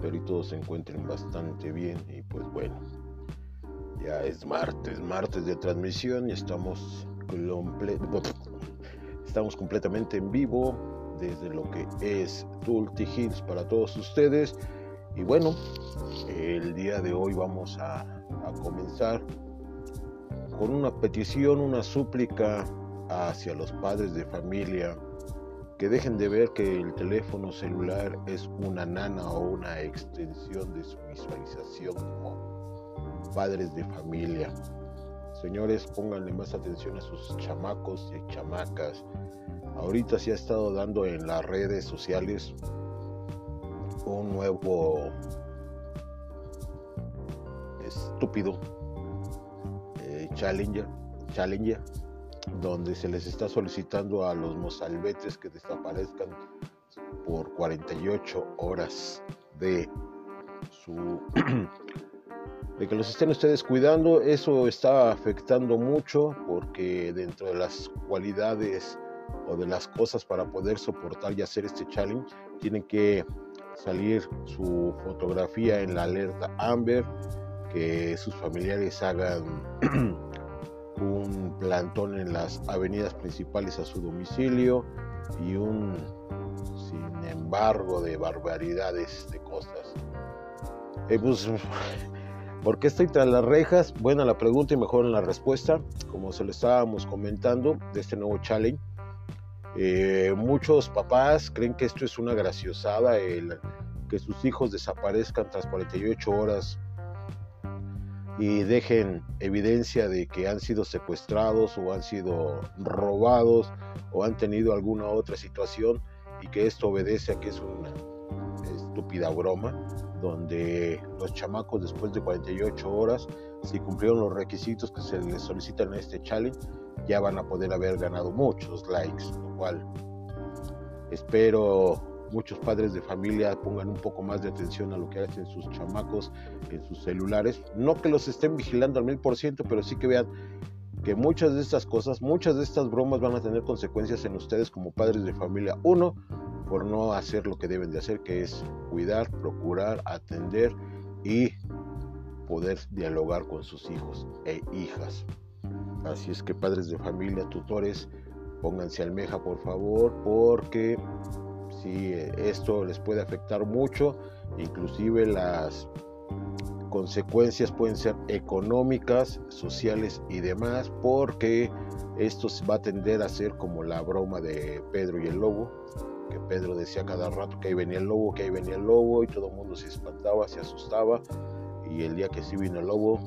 espero y todos se encuentren bastante bien y pues bueno, ya es martes, martes de transmisión y estamos, completamente en vivo desde lo que es Tulti Hills para todos ustedes. Y bueno, el día de hoy vamos a comenzar con una petición, una súplica hacia los padres de familia que dejen de ver que el teléfono celular es una nana o una extensión de su visualización como padres de familia. Señores, pónganle más atención a sus chamacos y chamacas. Ahorita se ha estado dando en las redes sociales un nuevo estúpido eh, challenger, challenger donde se les está solicitando a los mozalbetes que desaparezcan por 48 horas de su de que los estén ustedes cuidando, eso está afectando mucho porque dentro de las cualidades o de las cosas para poder soportar y hacer este challenge tienen que salir su fotografía en la alerta Amber, que sus familiares hagan un plantón en las avenidas principales a su domicilio y un sin embargo de barbaridades de cosas. Eh, pues, ¿Por qué estoy tras las rejas? Buena la pregunta y mejor la respuesta. Como se lo estábamos comentando de este nuevo challenge. Eh, muchos papás creen que esto es una graciosada, el que sus hijos desaparezcan tras 48 horas y dejen evidencia de que han sido secuestrados o han sido robados o han tenido alguna otra situación y que esto obedece a que es una estúpida broma donde los chamacos después de 48 horas si cumplieron los requisitos que se les solicitan en este challenge ya van a poder haber ganado muchos likes lo cual espero muchos padres de familia pongan un poco más de atención a lo que hacen sus chamacos en sus celulares. No que los estén vigilando al mil por ciento, pero sí que vean que muchas de estas cosas, muchas de estas bromas van a tener consecuencias en ustedes como padres de familia. Uno, por no hacer lo que deben de hacer, que es cuidar, procurar, atender y poder dialogar con sus hijos e hijas. Así es que padres de familia, tutores, pónganse almeja por favor, porque si esto les puede afectar mucho, inclusive las consecuencias pueden ser económicas, sociales y demás, porque esto va a tender a ser como la broma de Pedro y el lobo, que Pedro decía cada rato que ahí venía el lobo, que ahí venía el lobo, y todo el mundo se espantaba, se asustaba, y el día que sí vino el lobo,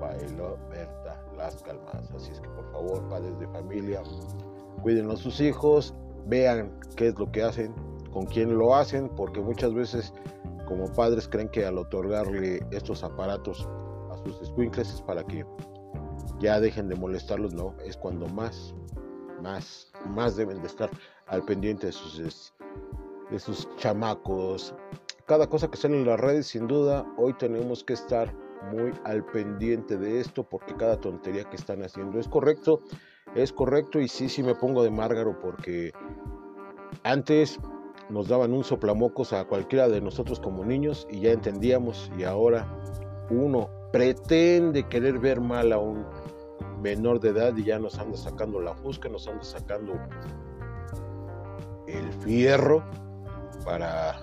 bailó Berta las calmas. Así es que por favor, padres de familia, cuiden a sus hijos, vean qué es lo que hacen, con quién lo hacen, porque muchas veces como padres creen que al otorgarle estos aparatos a sus squinkles es para que ya dejen de molestarlos, no, es cuando más, más, más deben de estar al pendiente de sus, de sus chamacos. Cada cosa que sale en las redes, sin duda, hoy tenemos que estar muy al pendiente de esto porque cada tontería que están haciendo es correcto, es correcto y sí, sí me pongo de márgaro porque antes nos daban un soplamocos a cualquiera de nosotros como niños y ya entendíamos y ahora uno pretende querer ver mal a un menor de edad y ya nos anda sacando la fusca, nos anda sacando el fierro para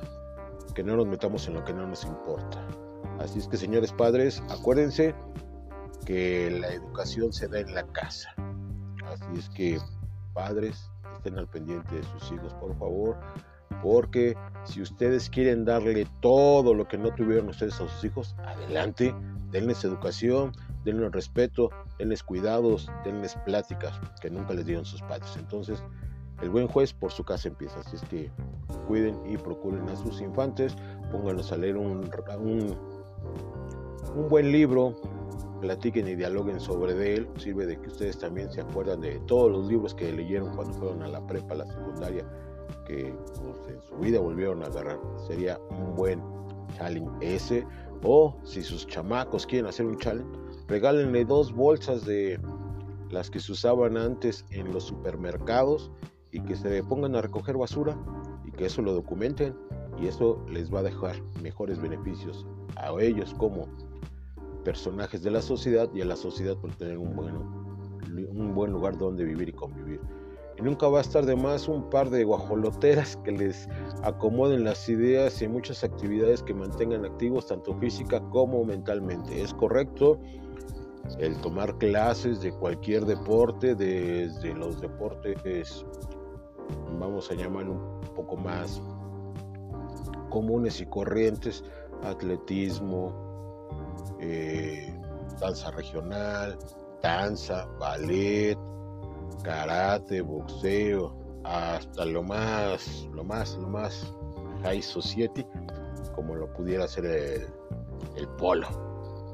que no nos metamos en lo que no nos importa. Así es que señores padres, acuérdense que la educación se da en la casa. Así es que padres, estén al pendiente de sus hijos, por favor porque si ustedes quieren darle todo lo que no tuvieron ustedes a sus hijos, adelante, denles educación, denles respeto, denles cuidados, denles pláticas que nunca les dieron sus padres. Entonces, el buen juez por su casa empieza, así es que cuiden y procuren a sus infantes, pónganlos a leer un, un, buen libro, platiquen y dialoguen sobre él, sirve de que ustedes también se acuerdan de todos los libros que leyeron cuando fueron a la prepa, a la secundaria, que en su vida volvieron a agarrar. Sería un buen challenge ese. O si sus chamacos quieren hacer un challenge, regálenle dos bolsas de las que se usaban antes en los supermercados y que se pongan a recoger basura y que eso lo documenten y eso les va a dejar mejores beneficios a ellos como personajes de la sociedad y a la sociedad por tener un, bueno, un buen lugar donde vivir y nunca va a estar de más un par de guajoloteras que les acomoden las ideas y muchas actividades que mantengan activos tanto física como mentalmente. Es correcto el tomar clases de cualquier deporte, desde los deportes, vamos a llamarlo un poco más comunes y corrientes, atletismo, eh, danza regional, danza, ballet, karate, boxeo, hasta lo más, lo más, lo más high society, como lo pudiera ser el, polo.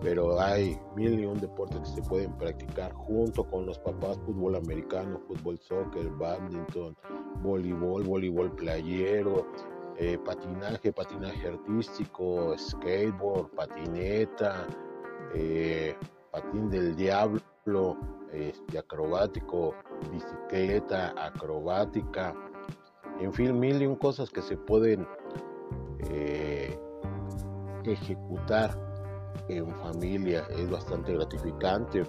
Pero hay mil y un deportes que se pueden practicar junto con los papás, fútbol americano, fútbol soccer, badminton, voleibol, voleibol playero, eh, patinaje, patinaje artístico, skateboard, patineta, eh, patín del diablo, este, acrobático, bicicleta acrobática, en fin, mil y un cosas que se pueden eh, ejecutar en familia, es bastante gratificante.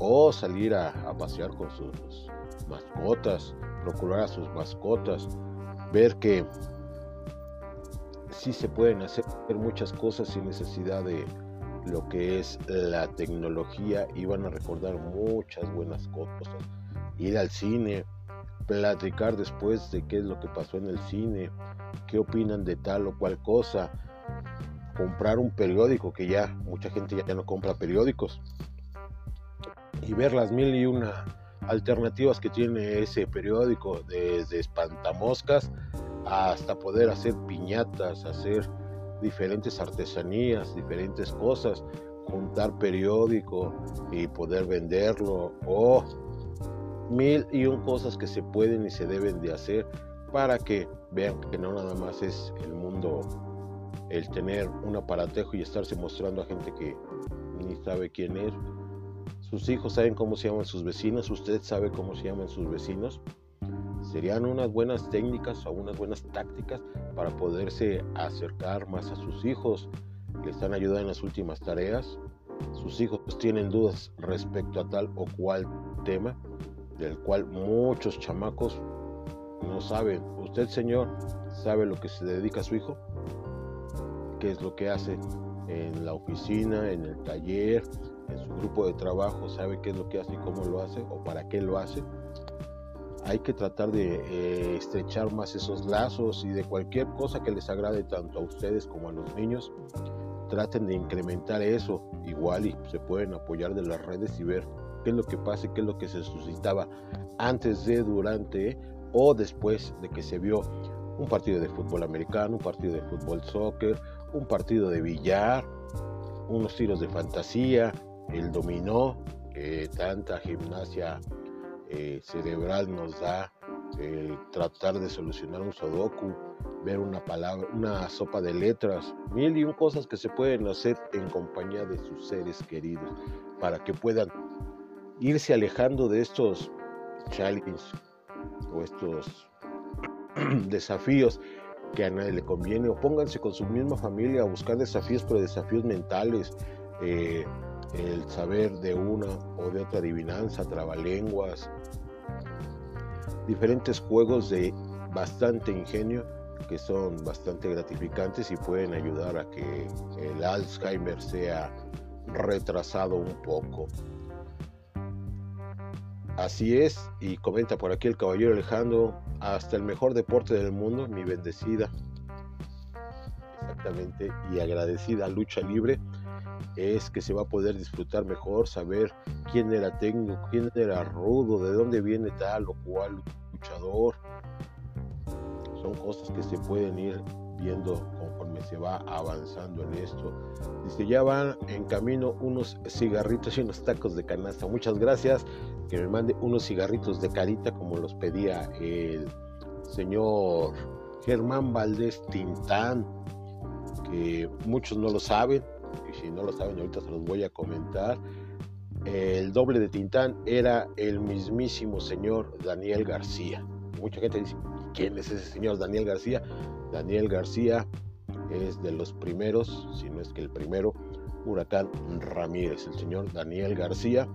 O salir a, a pasear con sus mascotas, procurar a sus mascotas, ver que sí se pueden hacer muchas cosas sin necesidad de lo que es la tecnología y van a recordar muchas buenas cosas. Ir al cine, platicar después de qué es lo que pasó en el cine, qué opinan de tal o cual cosa, comprar un periódico, que ya mucha gente ya no compra periódicos, y ver las mil y una alternativas que tiene ese periódico, desde espantamoscas hasta poder hacer piñatas, hacer diferentes artesanías, diferentes cosas, juntar periódico y poder venderlo o mil y un cosas que se pueden y se deben de hacer para que vean que no nada más es el mundo el tener un aparatejo y estarse mostrando a gente que ni sabe quién es. Sus hijos saben cómo se llaman sus vecinos, usted sabe cómo se llaman sus vecinos serían unas buenas técnicas o unas buenas tácticas para poderse acercar más a sus hijos, que están ayudando en las últimas tareas. Sus hijos tienen dudas respecto a tal o cual tema, del cual muchos chamacos no saben. ¿Usted, señor, sabe lo que se dedica a su hijo? ¿Qué es lo que hace en la oficina, en el taller, en su grupo de trabajo? ¿Sabe qué es lo que hace y cómo lo hace o para qué lo hace? Hay que tratar de eh, estrechar más esos lazos y de cualquier cosa que les agrade tanto a ustedes como a los niños, traten de incrementar eso. Igual y se pueden apoyar de las redes y ver qué es lo que pasa, qué es lo que se suscitaba antes de, durante o después de que se vio un partido de fútbol americano, un partido de fútbol soccer, un partido de billar, unos tiros de fantasía, el dominó, tanta gimnasia eh, cerebral nos da el tratar de solucionar un sudoku, ver una palabra, una sopa de letras, mil y un cosas que se pueden hacer en compañía de sus seres queridos para que puedan irse alejando de estos challenges o estos desafíos que a nadie le conviene. O pónganse con su misma familia a buscar desafíos pero desafíos mentales eh, el saber de una o de otra adivinanza, trabalenguas, diferentes juegos de bastante ingenio que son bastante gratificantes y pueden ayudar a que el Alzheimer sea retrasado un poco. Así es, y comenta por aquí el caballero Alejandro, hasta el mejor deporte del mundo, mi bendecida, exactamente, y agradecida lucha libre, es que se va a poder disfrutar mejor, saber quién era técnico, quién era rudo, de dónde viene tal o cual luchador. Son cosas que se pueden ir viendo conforme se va avanzando en esto. Dice, ya van en camino unos cigarritos y unos tacos de canasta. Muchas gracias. Que me mande unos cigarritos de carita como los pedía el señor Germán Valdés Tintán, que muchos no lo saben, y si no lo saben ahorita se los voy a comentar. El doble de Tintán era el mismísimo señor Daniel García. Mucha gente dice, ¿quién es ese señor Daniel García? Daniel García es de los primeros, si no es que el primero, Huracán Ramírez, el señor Daniel García.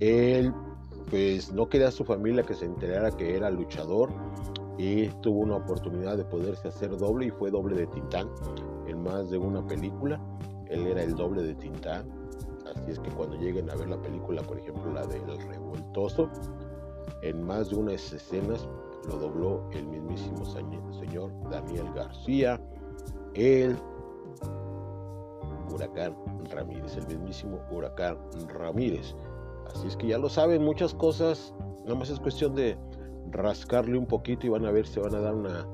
Él pues no quería a su familia que se enterara que era luchador y tuvo una oportunidad de poderse hacer doble y fue doble de Tintán en más de una película. Él era el doble de Tintán. Así es que cuando lleguen a ver la película, por ejemplo la del Revoltoso, en más de unas escenas lo dobló el mismísimo señor Daniel García, el Huracán Ramírez, el mismísimo Huracán Ramírez. Así es que ya lo saben, muchas cosas, nada más es cuestión de rascarle un poquito y van a ver, se van a dar una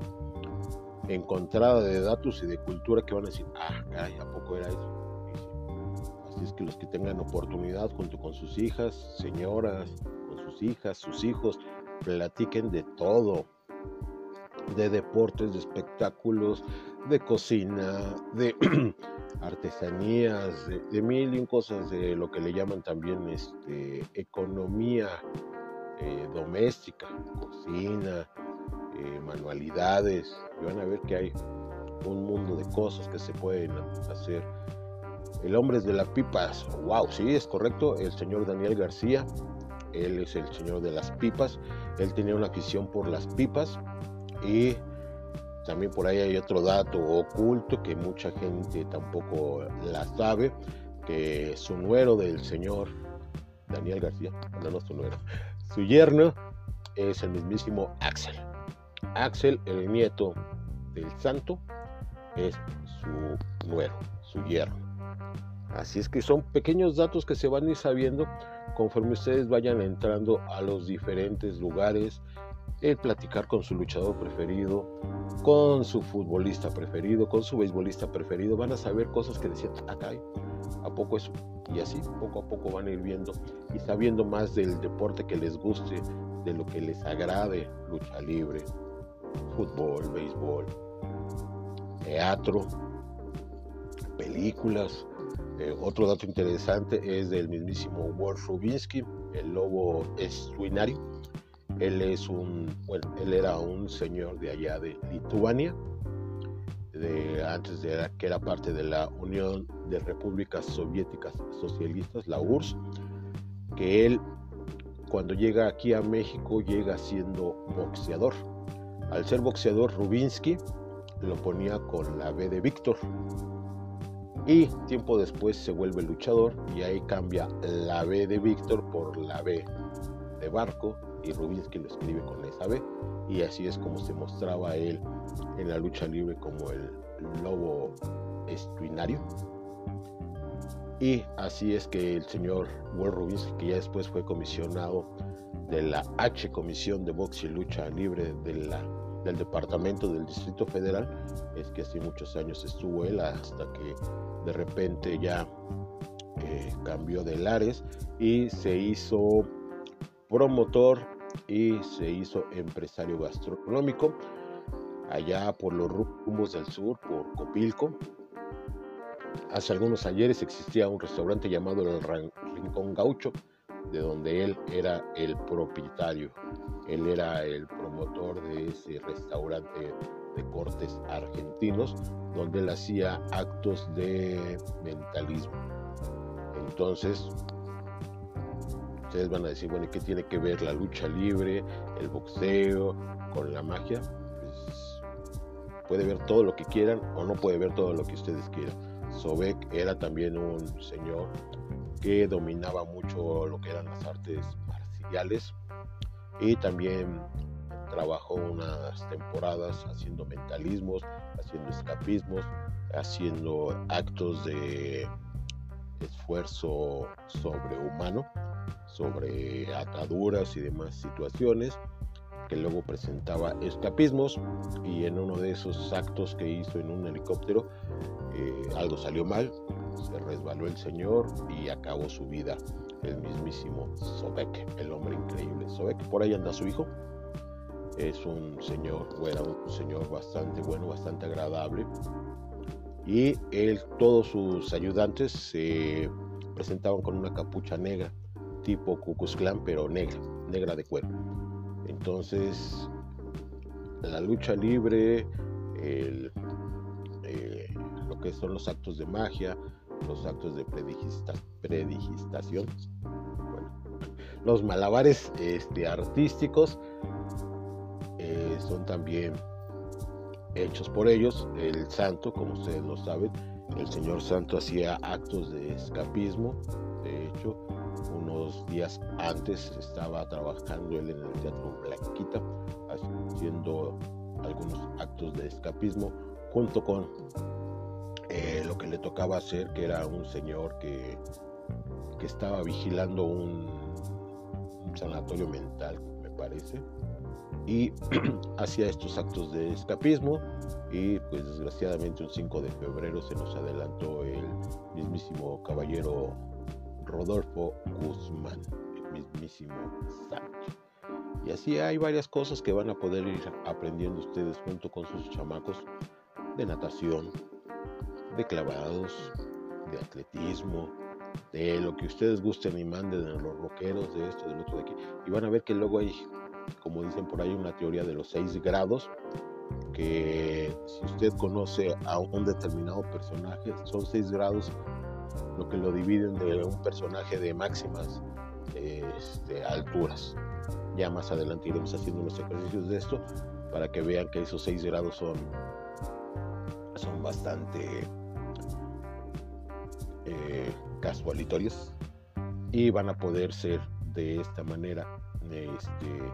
encontrada de datos y de cultura que van a decir, ah, caray, ¿a poco era eso? Así es que los que tengan oportunidad junto con sus hijas, señoras, con sus hijas, sus hijos, platiquen de todo, de deportes, de espectáculos, de cocina, de artesanías, de, mil y cosas de lo que le llaman también este, economía eh, doméstica, cocina, eh, manualidades. Y van a ver que hay un mundo de cosas que se pueden hacer. El hombre es de las pipas, wow, sí, es correcto, el señor Daniel García, él es el señor de las pipas, él tenía una afición por las pipas y también por ahí hay otro dato oculto que mucha gente tampoco la sabe, que su nuero del señor Daniel García, no, no nuero, su yerno es el mismísimo Axel. Axel, el nieto del santo, es su nuero, su yerno. Así es que son pequeños datos que se van a ir sabiendo conforme ustedes vayan entrando a los diferentes lugares, el platicar con su luchador preferido, con su futbolista preferido, con su beisbolista preferido, van a saber cosas que decían, acá, ah, ¿a poco eso? Y así poco a poco van a ir viendo y sabiendo más del deporte que les guste, de lo que les agrade, lucha libre, fútbol, béisbol, teatro, películas. Eh, otro dato interesante es del mismísimo Walt Rubinsky, el lobo estuinario él es un, bueno, él era un señor de allá de Lituania, de, antes de que era parte de la Unión de Repúblicas Soviéticas Socialistas, la URSS, que él cuando llega aquí a México llega siendo boxeador. Al ser boxeador, Rubinsky lo ponía con la B de Víctor. Y tiempo después se vuelve luchador y ahí cambia la B de Víctor por la B de Barco y Rubinsky lo escribe con esa B y así es como se mostraba él en la lucha libre como el lobo estuinario y así es que el señor Will Rubinsky que ya después fue comisionado de la H Comisión de Box y Lucha Libre de la, del Departamento del Distrito Federal es que hace muchos años estuvo él hasta que de repente ya eh, cambió de lares y se hizo promotor y se hizo empresario gastronómico allá por los rumbos del sur, por Copilco. Hace algunos ayeres existía un restaurante llamado el Rincón Gaucho, de donde él era el propietario. Él era el promotor de ese restaurante de cortes argentinos, donde él hacía actos de mentalismo. Entonces, Ustedes van a decir, bueno, ¿y qué tiene que ver la lucha libre, el boxeo con la magia? Pues, puede ver todo lo que quieran o no puede ver todo lo que ustedes quieran. Sobek era también un señor que dominaba mucho lo que eran las artes marciales y también trabajó unas temporadas haciendo mentalismos, haciendo escapismos, haciendo actos de esfuerzo sobrehumano sobre ataduras y demás situaciones que luego presentaba escapismos y en uno de esos actos que hizo en un helicóptero eh, algo salió mal, se resbaló el señor y acabó su vida el mismísimo Sobek, el hombre increíble. Sobek, por ahí anda su hijo, es un señor, era un señor bastante bueno, bastante agradable y él, todos sus ayudantes se presentaban con una capucha negra tipo Ku pero negra, negra de cuero. Entonces, la lucha libre, eh, lo que son los actos de magia, los actos de predigitación, los malabares este, artísticos eh, son también hechos por ellos. El santo, como ustedes lo saben, el señor santo hacía actos de escapismo. De hecho, unos días antes estaba trabajando él en el Teatro Blanquita, haciendo algunos actos de escapismo junto con eh, lo que le tocaba hacer, que era un señor que, que estaba vigilando un, sanatorio mental, me parece, y hacía estos actos de escapismo y pues desgraciadamente un 5 de febrero se nos adelantó el mismísimo caballero Rodolfo Guzmán, el mismísimo Sánchez. Y así hay varias cosas que van a poder ir aprendiendo ustedes junto con sus chamacos de natación, de clavados, de atletismo, de lo que ustedes gusten y manden de los roqueros, de esto, del otro de aquí. Y van a ver que luego hay, como dicen por ahí, una teoría de los seis grados, que si usted conoce a un determinado personaje, son seis grados lo que lo dividen de un personaje de máximas este, alturas. Ya más adelante iremos haciendo unos ejercicios de esto para que vean que esos 6 grados son, son bastante eh, casualitorios y van a poder ser de esta manera este,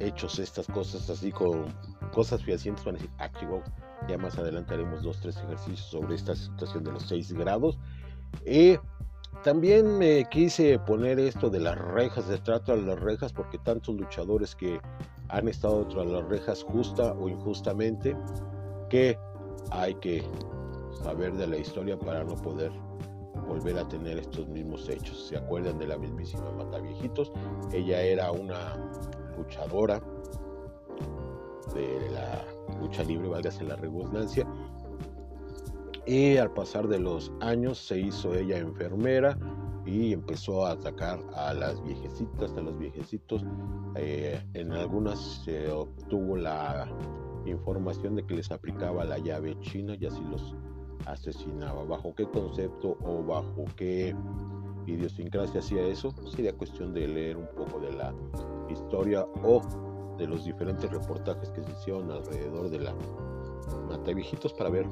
hechos estas cosas así con cosas fehacientes van a decir ah, ya más adelante haremos dos tres ejercicios sobre esta situación de los 6 grados. Y también me quise poner esto de las rejas, de trato a las rejas, porque tantos luchadores que han estado tras las rejas justa o injustamente, que hay que saber de la historia para no poder volver a tener estos mismos hechos. ¿Se acuerdan de la mismísima Mataviejitos? Ella era una luchadora de la lucha libre, válgase la redundancia, y al pasar de los años se hizo ella enfermera y empezó a atacar a las viejecitas, a los viejecitos. Eh, en algunas se obtuvo la información de que les aplicaba la llave china y así los asesinaba. ¿Bajo qué concepto o bajo qué idiosincrasia hacía eso? Sería cuestión de leer un poco de la historia o de los diferentes reportajes que se hicieron alrededor de la mata viejitos para ver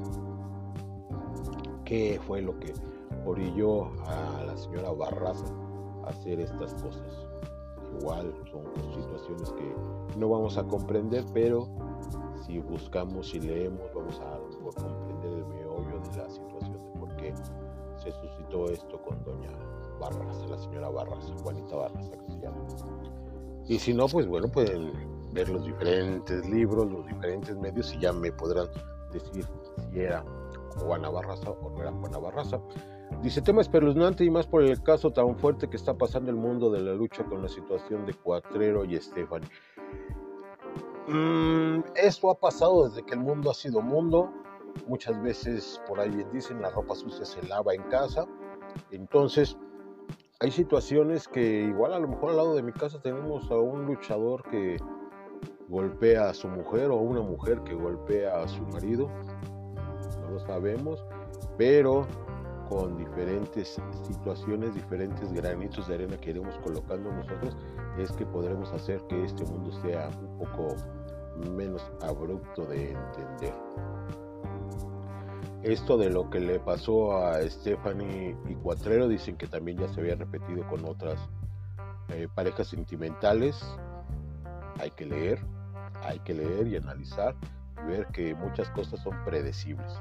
qué fue lo que orilló a la señora Barraza a hacer estas cosas. Igual son situaciones que no vamos a comprender, pero si buscamos y leemos vamos a, comprender suscitó esto con doña Barraza, la señora Barraza, Juanita Barraza que se llama. Y si no, pues bueno, pueden ver los diferentes libros, los diferentes medios y ya me podrán decir si era Juana Barraza o no era Juana Barraza. Dice, tema espeluznante y más por el caso tan fuerte que está pasando el mundo de la lucha con la situación de Cuatrero y Estefan. Mm, esto ha pasado desde que el mundo ha sido mundo. Muchas veces, por ahí dicen, la ropa sucia se lava en casa. Entonces, hay situaciones que igual a lo mejor al lado de mi casa tenemos a un luchador que golpea a su mujer o a una mujer que golpea a su marido lo sabemos, pero con diferentes situaciones, diferentes granitos de arena que iremos colocando nosotros, es que podremos hacer que este mundo sea un poco menos abrupto de entender. Esto de lo que le pasó a Stephanie y Cuatrero, dicen que también ya se había repetido con otras eh, parejas sentimentales. Hay que leer, hay que leer y analizar y ver que muchas cosas son predecibles.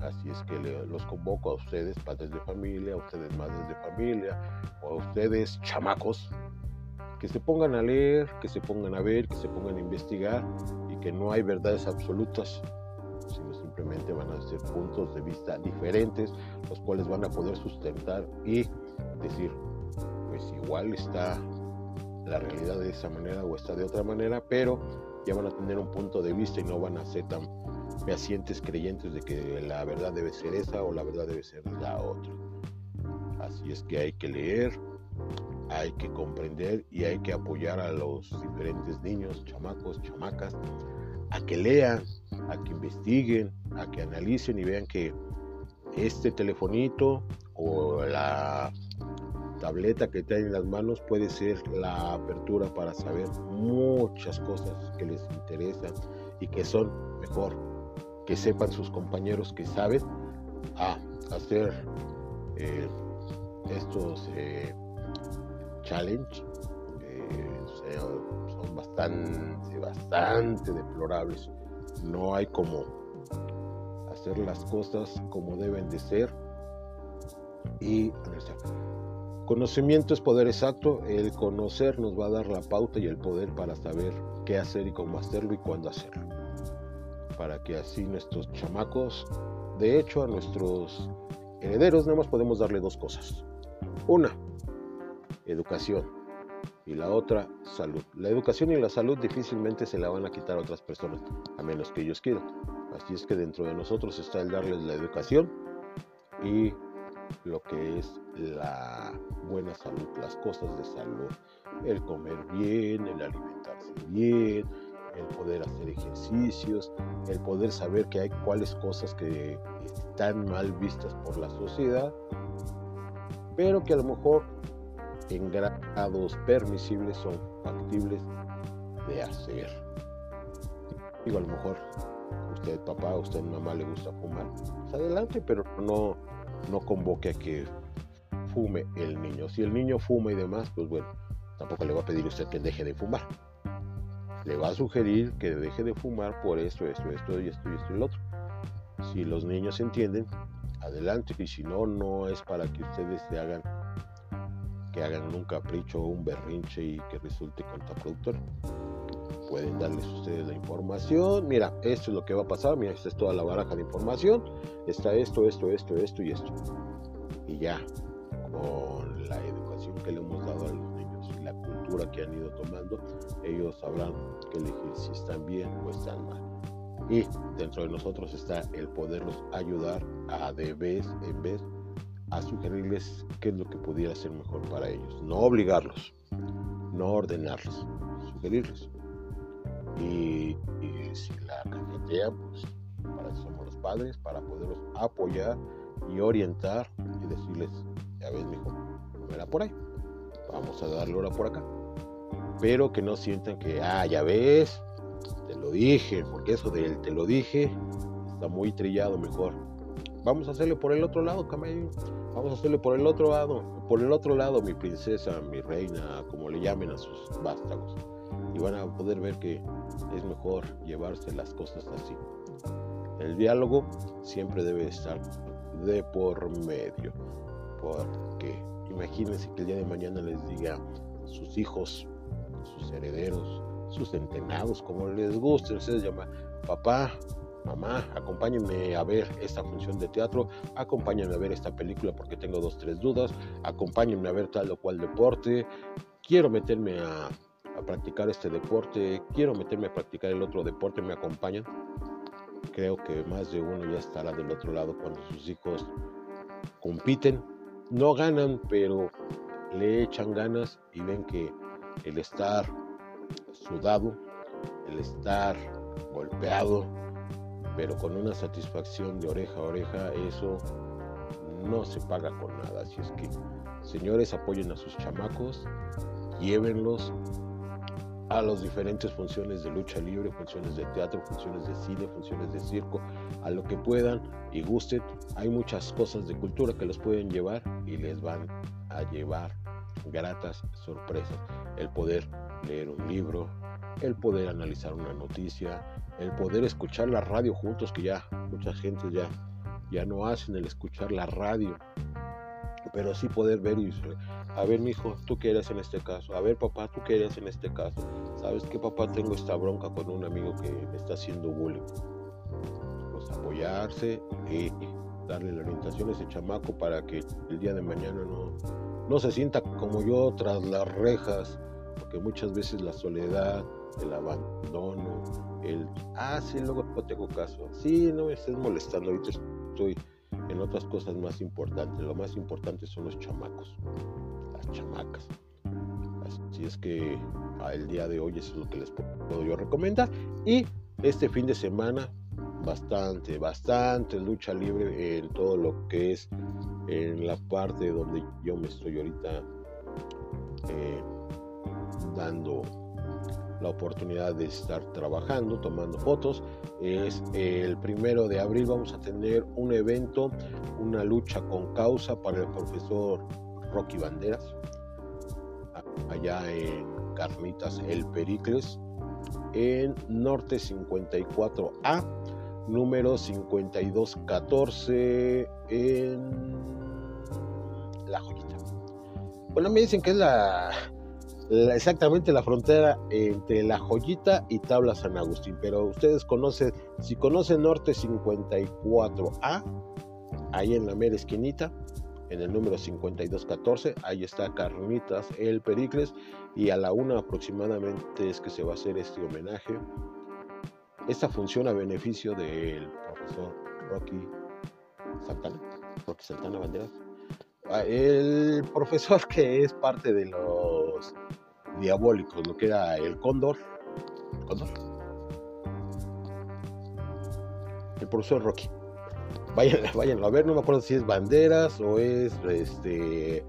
Así es que los convoco a ustedes, padres de familia, a ustedes madres de familia, o a ustedes chamacos, que se pongan a leer, que se pongan a ver, que se pongan a investigar y que no hay verdades absolutas, simplemente van a ser puntos de vista diferentes, los cuales van a poder sustentar y decir, pues igual está la realidad de esa manera o está de otra manera, pero ya van a tener un punto de vista y no van a ser tan fehacientes creyentes de que la verdad debe ser esa o la verdad debe ser la otra. Así es que hay que leer, hay que comprender y hay que apoyar a los diferentes niños, chamacos, chamacas, a que lean, a que investiguen, a que analicen y vean que este telefonito o la tableta que traen en las manos puede ser la apertura para saber muchas cosas que les interesan y que son mejor que sepan sus compañeros que saben a hacer eh, estos eh, challenge eh, son bastante bastante deplorables no hay como hacer las cosas como deben de ser. Y conocimiento es poder exacto. El conocer nos va a dar la pauta y el poder para saber qué hacer y cómo hacerlo y cuándo hacerlo. Para que así nuestros chamacos de hecho a nuestros herederos nada más podemos darle dos cosas. Una educación y la otra salud. La educación y la salud difícilmente se la van a quitar a otras personas, a menos que ellos quieran. Así es que dentro de nosotros está el darles la educación y lo que es la buena salud, las cosas de salud, el comer bien, el alimentarse bien, el poder hacer ejercicios, el poder saber que hay cuáles cosas que están mal vistas por la sociedad, pero que a lo mejor en grados permisibles son factibles de hacer. Digo, a lo mejor usted papá, usted mamá le gusta fumar, pues adelante, pero no, no convoque a que fume el niño. Si el niño fuma y demás, pues bueno, tampoco le va a pedir usted que deje de fumar. Le va a sugerir que deje de fumar por esto, esto, esto y esto y esto y lo otro. Si los niños entienden, adelante. Y si no, no es para que ustedes se hagan que hagan un capricho o un berrinche y que resulte contraproductor. Pueden darles ustedes la información. Mira, esto es lo que va a pasar. Mira, esta es toda la baraja de información. Está esto, esto, esto, esto y esto. Y ya, con la educación que le hemos dado a los niños y la cultura que han ido tomando, ellos sabrán que elegir si están bien o están mal. Y dentro de nosotros está el poderlos ayudar a de vez en vez a sugerirles qué es lo que pudiera ser mejor para ellos. No obligarlos, no ordenarlos, sugerirles. Y, si la cajetean, pues para eso somos los padres, para poderlos apoyar y orientar y decirles, ya ves, mijo, no era por ahí, vamos a darle hora por acá. Pero que no sientan que, ah, ya ves, te lo dije, porque eso del te lo dije está muy trillado mejor. Vamos a hacerle por el otro lado, camello. Vamos a hacerle por el otro lado, por el otro lado, mi princesa, mi reina, como le llamen a sus vástagos. Y van a poder ver que es mejor llevarse las cosas así. El diálogo siempre debe estar de por medio. Porque imagínense que el día de mañana les diga sus hijos, sus herederos, sus centenados, como les guste, ustedes llaman, papá, mamá, acompáñenme a ver esta función de teatro, acompáñenme a ver esta película porque tengo dos, tres dudas, acompáñenme a ver tal o cual deporte, quiero meterme a, practicar este deporte, quiero meterme a practicar el otro deporte, me acompañan. Creo que más de uno ya estará del otro lado cuando sus hijos compiten, no ganan, pero le echan ganas y ven que el estar sudado, el estar golpeado, pero con una satisfacción de oreja a oreja, eso no se paga con nada. Así es que, señores, apoyen a sus chamacos, llévenlos a las diferentes funciones de lucha libre, funciones de teatro, funciones de cine, funciones de circo, a lo que puedan y gusten. Hay muchas cosas de cultura que los pueden llevar y les van a llevar gratas sorpresas. El poder leer un libro, el poder analizar una noticia, el poder escuchar la radio juntos, que ya mucha gente ya, ya no hacen el escuchar la radio, pero sí poder ver y a ver mi hijo, tú qué eres en este caso, a ver papá, tú qué eres en este caso, sabes que papá tengo esta bronca con un amigo que me está haciendo bullying, pues apoyarse y darle la orientación a ese chamaco para que el día de mañana no, no se sienta como yo tras las rejas, porque muchas veces la soledad, el abandono, el, ah, sí, luego tengo caso, sí, no me estés molestando, ahorita estoy en otras cosas más importantes, lo más importante son los chamacos, las chamacas. Así es que a el día de hoy eso es lo que les puedo yo recomendar. Y este fin de semana bastante, bastante lucha libre en todo lo que es en la parte donde yo me estoy ahorita eh, dando la oportunidad de estar trabajando, tomando fotos. Es el primero de abril vamos a tener un evento, una lucha con causa para el profesor Rocky Banderas, allá en Carnitas El Pericles, en Norte 54A, número 5214 en La Joyita. Bueno, me dicen que es la exactamente la frontera entre La Joyita y Tabla San Agustín. Pero ustedes conocen, si conocen Norte 54A, ahí en la mera esquinita, en el número 5214, ahí está Carnitas El Pericles, y a la una aproximadamente es que se va a hacer este homenaje. Esta función a beneficio del profesor Rocky Santana, Rocky Santana Banderas. Ah, el profesor que es parte de los diabólicos, lo que era el cóndor. ¿Cóndor? El profesor Rocky. Vayan, a ver, no me acuerdo si es banderas o es este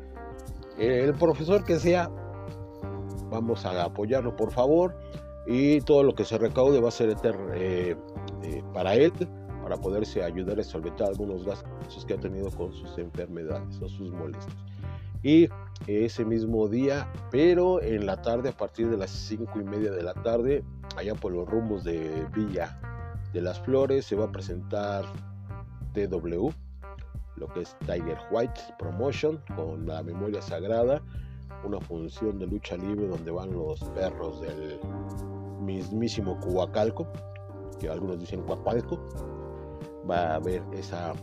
el profesor que sea. Vamos a apoyarlo, por favor. Y todo lo que se recaude va a ser eh, eh, para él, para poderse ayudar a solventar algunos gastos que ha tenido con sus enfermedades o sus molestias. Y ese mismo día, pero en la tarde, a partir de las cinco y media de la tarde, allá por los rumbos de Villa de las Flores, se va a presentar TW, lo que es Tiger White Promotion, con la memoria sagrada, una función de lucha libre donde van los perros del mismísimo Cuacalco, que algunos dicen Cuacalco. Va a haber esa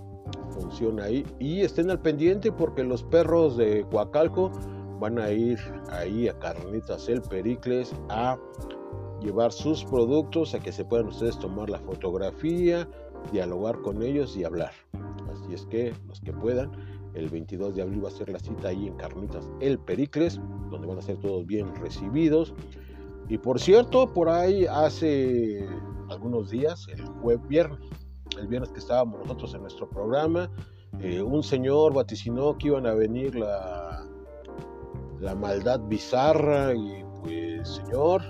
funciona ahí. Y estén al pendiente porque los perros de Coacalco van a ir ahí a Carnitas El Pericles a llevar sus productos, a que se puedan ustedes tomar la fotografía, dialogar con ellos y hablar. Así es que los que puedan, el 22 de abril va a ser la cita ahí en Carnitas El Pericles, donde van a ser todos bien recibidos. Y por cierto, por ahí hace algunos días, el jueves viernes, el viernes que estábamos nosotros en nuestro programa, eh, un señor vaticinó que iban a venir la, la maldad bizarra y pues señor,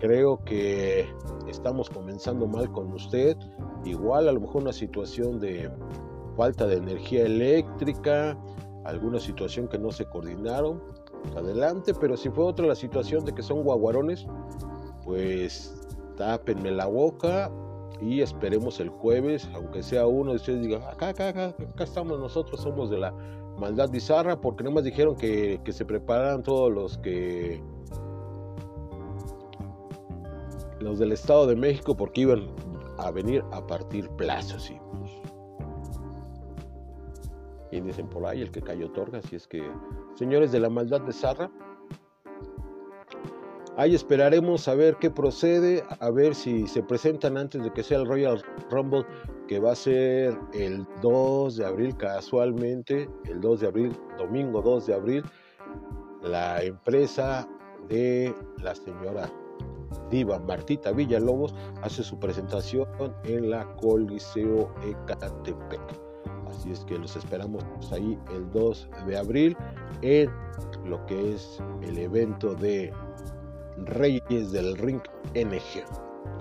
creo que estamos comenzando mal con usted, igual a lo mejor una situación de falta de energía eléctrica, alguna situación que no se coordinaron, adelante, pero si fue otra la situación de que son guaguarones, pues tápenme la boca y esperemos el jueves, aunque sea uno de ustedes diga, acá, acá, acá, acá estamos nosotros, somos de la maldad bizarra, porque no más dijeron que, se preparan todos los que los del Estado de México porque iban a venir a partir plazos y dicen por ahí el que cayó otorga, así es que señores de la maldad de Zarra, Ahí esperaremos a ver qué procede, a ver si se presentan antes de que sea el Royal Rumble, que va a ser el 2 de abril casualmente, el 2 de abril, domingo 2 de abril, la empresa de la señora diva Martita Villalobos hace su presentación en la Coliseo Ecatepec. Así es que los esperamos ahí el 2 de abril en lo que es el evento de Reyes del Ring NG.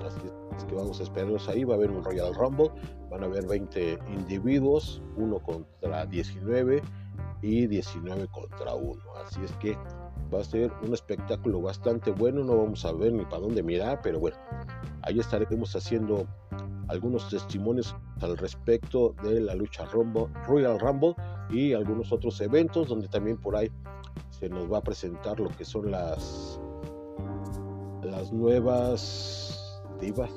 Así es que vamos a esperarlos ahí. Va a haber un Royal Rumble. Van a haber 20 individuos, uno contra 19 y 19 contra 1. Así es que va a ser un espectáculo bastante bueno. No vamos a ver ni para dónde mirar, pero bueno, ahí estaremos haciendo algunos testimonios al respecto de la lucha Rumble, Royal Rumble y algunos otros eventos donde también por ahí se nos va a presentar lo que son las las nuevas divas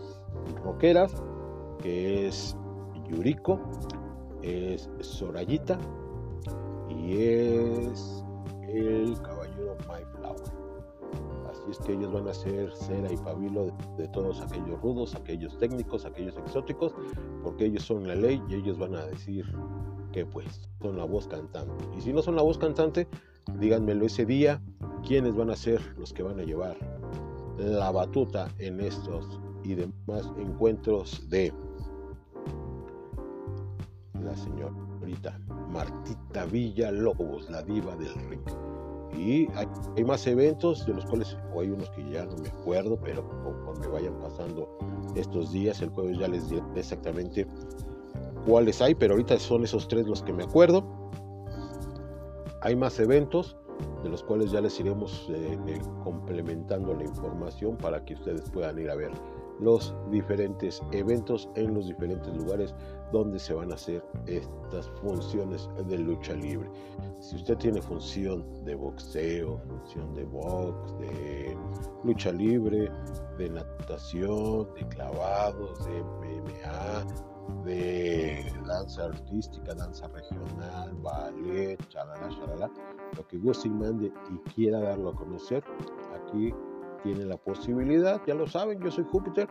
rockeras, que es Yuriko, es Sorayita y es el caballero My Flower. Así es que ellos van a ser cera y pabilo de, todos aquellos rudos, aquellos técnicos, aquellos exóticos, porque ellos son la ley y ellos van a decir que pues son la voz cantante. Y si no son la voz cantante, díganmelo ese día, quiénes van a ser los que van a llevar la batuta en estos y demás encuentros de la señorita Martita Villalobos, la diva del ring. Y hay, más eventos de los cuales o hay unos que ya no me acuerdo, pero conforme vayan pasando estos días, el jueves ya les diré exactamente cuáles hay, pero ahorita son esos tres los que me acuerdo. Hay más eventos de los cuales ya les iremos eh, eh, complementando la información para que ustedes puedan ir a ver los diferentes eventos en los diferentes lugares donde se van a hacer estas funciones de lucha libre. Si usted tiene función de boxeo, función de box, de lucha libre, de natación, de clavados, de MMA, de danza artística, danza regional, ballet, chalala, chalala, lo que guste y mande y quiera darlo a conocer, aquí tiene la posibilidad, ya lo saben, yo soy Júpiter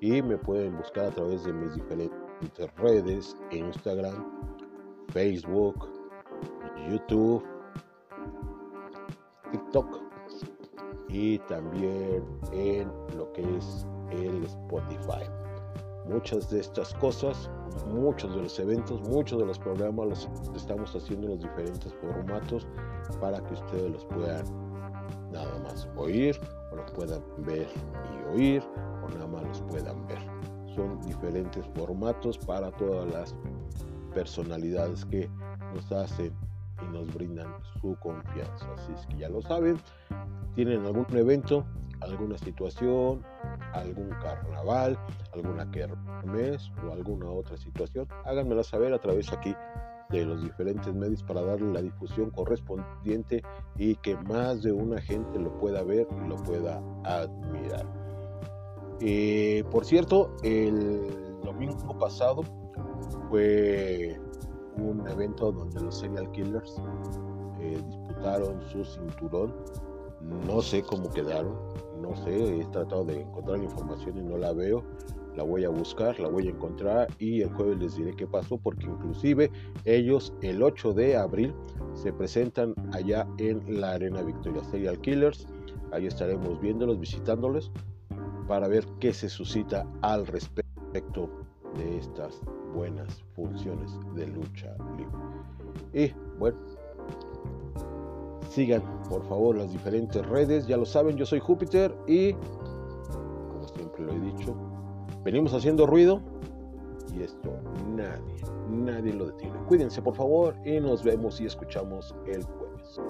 y me pueden buscar a través de mis diferentes redes, Instagram, Facebook, YouTube, TikTok y también en lo que es el Spotify. Muchas de estas cosas, muchos de los eventos, muchos de los programas los estamos haciendo en los diferentes formatos para que ustedes los puedan nada más oír o los puedan ver y oír o nada más los puedan ver. Son diferentes formatos para todas las personalidades que nos hacen y nos brindan su confianza. Así es que ya lo saben, tienen algún evento, alguna situación, algún carnaval, alguna kermés o alguna otra situación, háganmela saber a través aquí de los diferentes medios para darle la difusión correspondiente y que más de una gente lo pueda ver y lo pueda admirar. Eh, por cierto, el domingo pasado fue un evento donde los serial killers eh, disputaron su cinturón. No sé cómo quedaron, no sé, he tratado de encontrar la información y no la veo la voy a buscar, la voy a encontrar y el jueves les diré qué pasó porque inclusive ellos el 8 de abril se presentan allá en la Arena Victoria Serial Killers. Ahí estaremos viéndolos, visitándolos para ver qué se suscita al respecto de estas buenas funciones de lucha libre. Y bueno, sigan por favor las diferentes redes, ya lo saben, yo soy Júpiter y como siempre lo he dicho, Venimos haciendo ruido y esto nadie, nadie lo detiene. Cuídense por favor y nos vemos y escuchamos el jueves.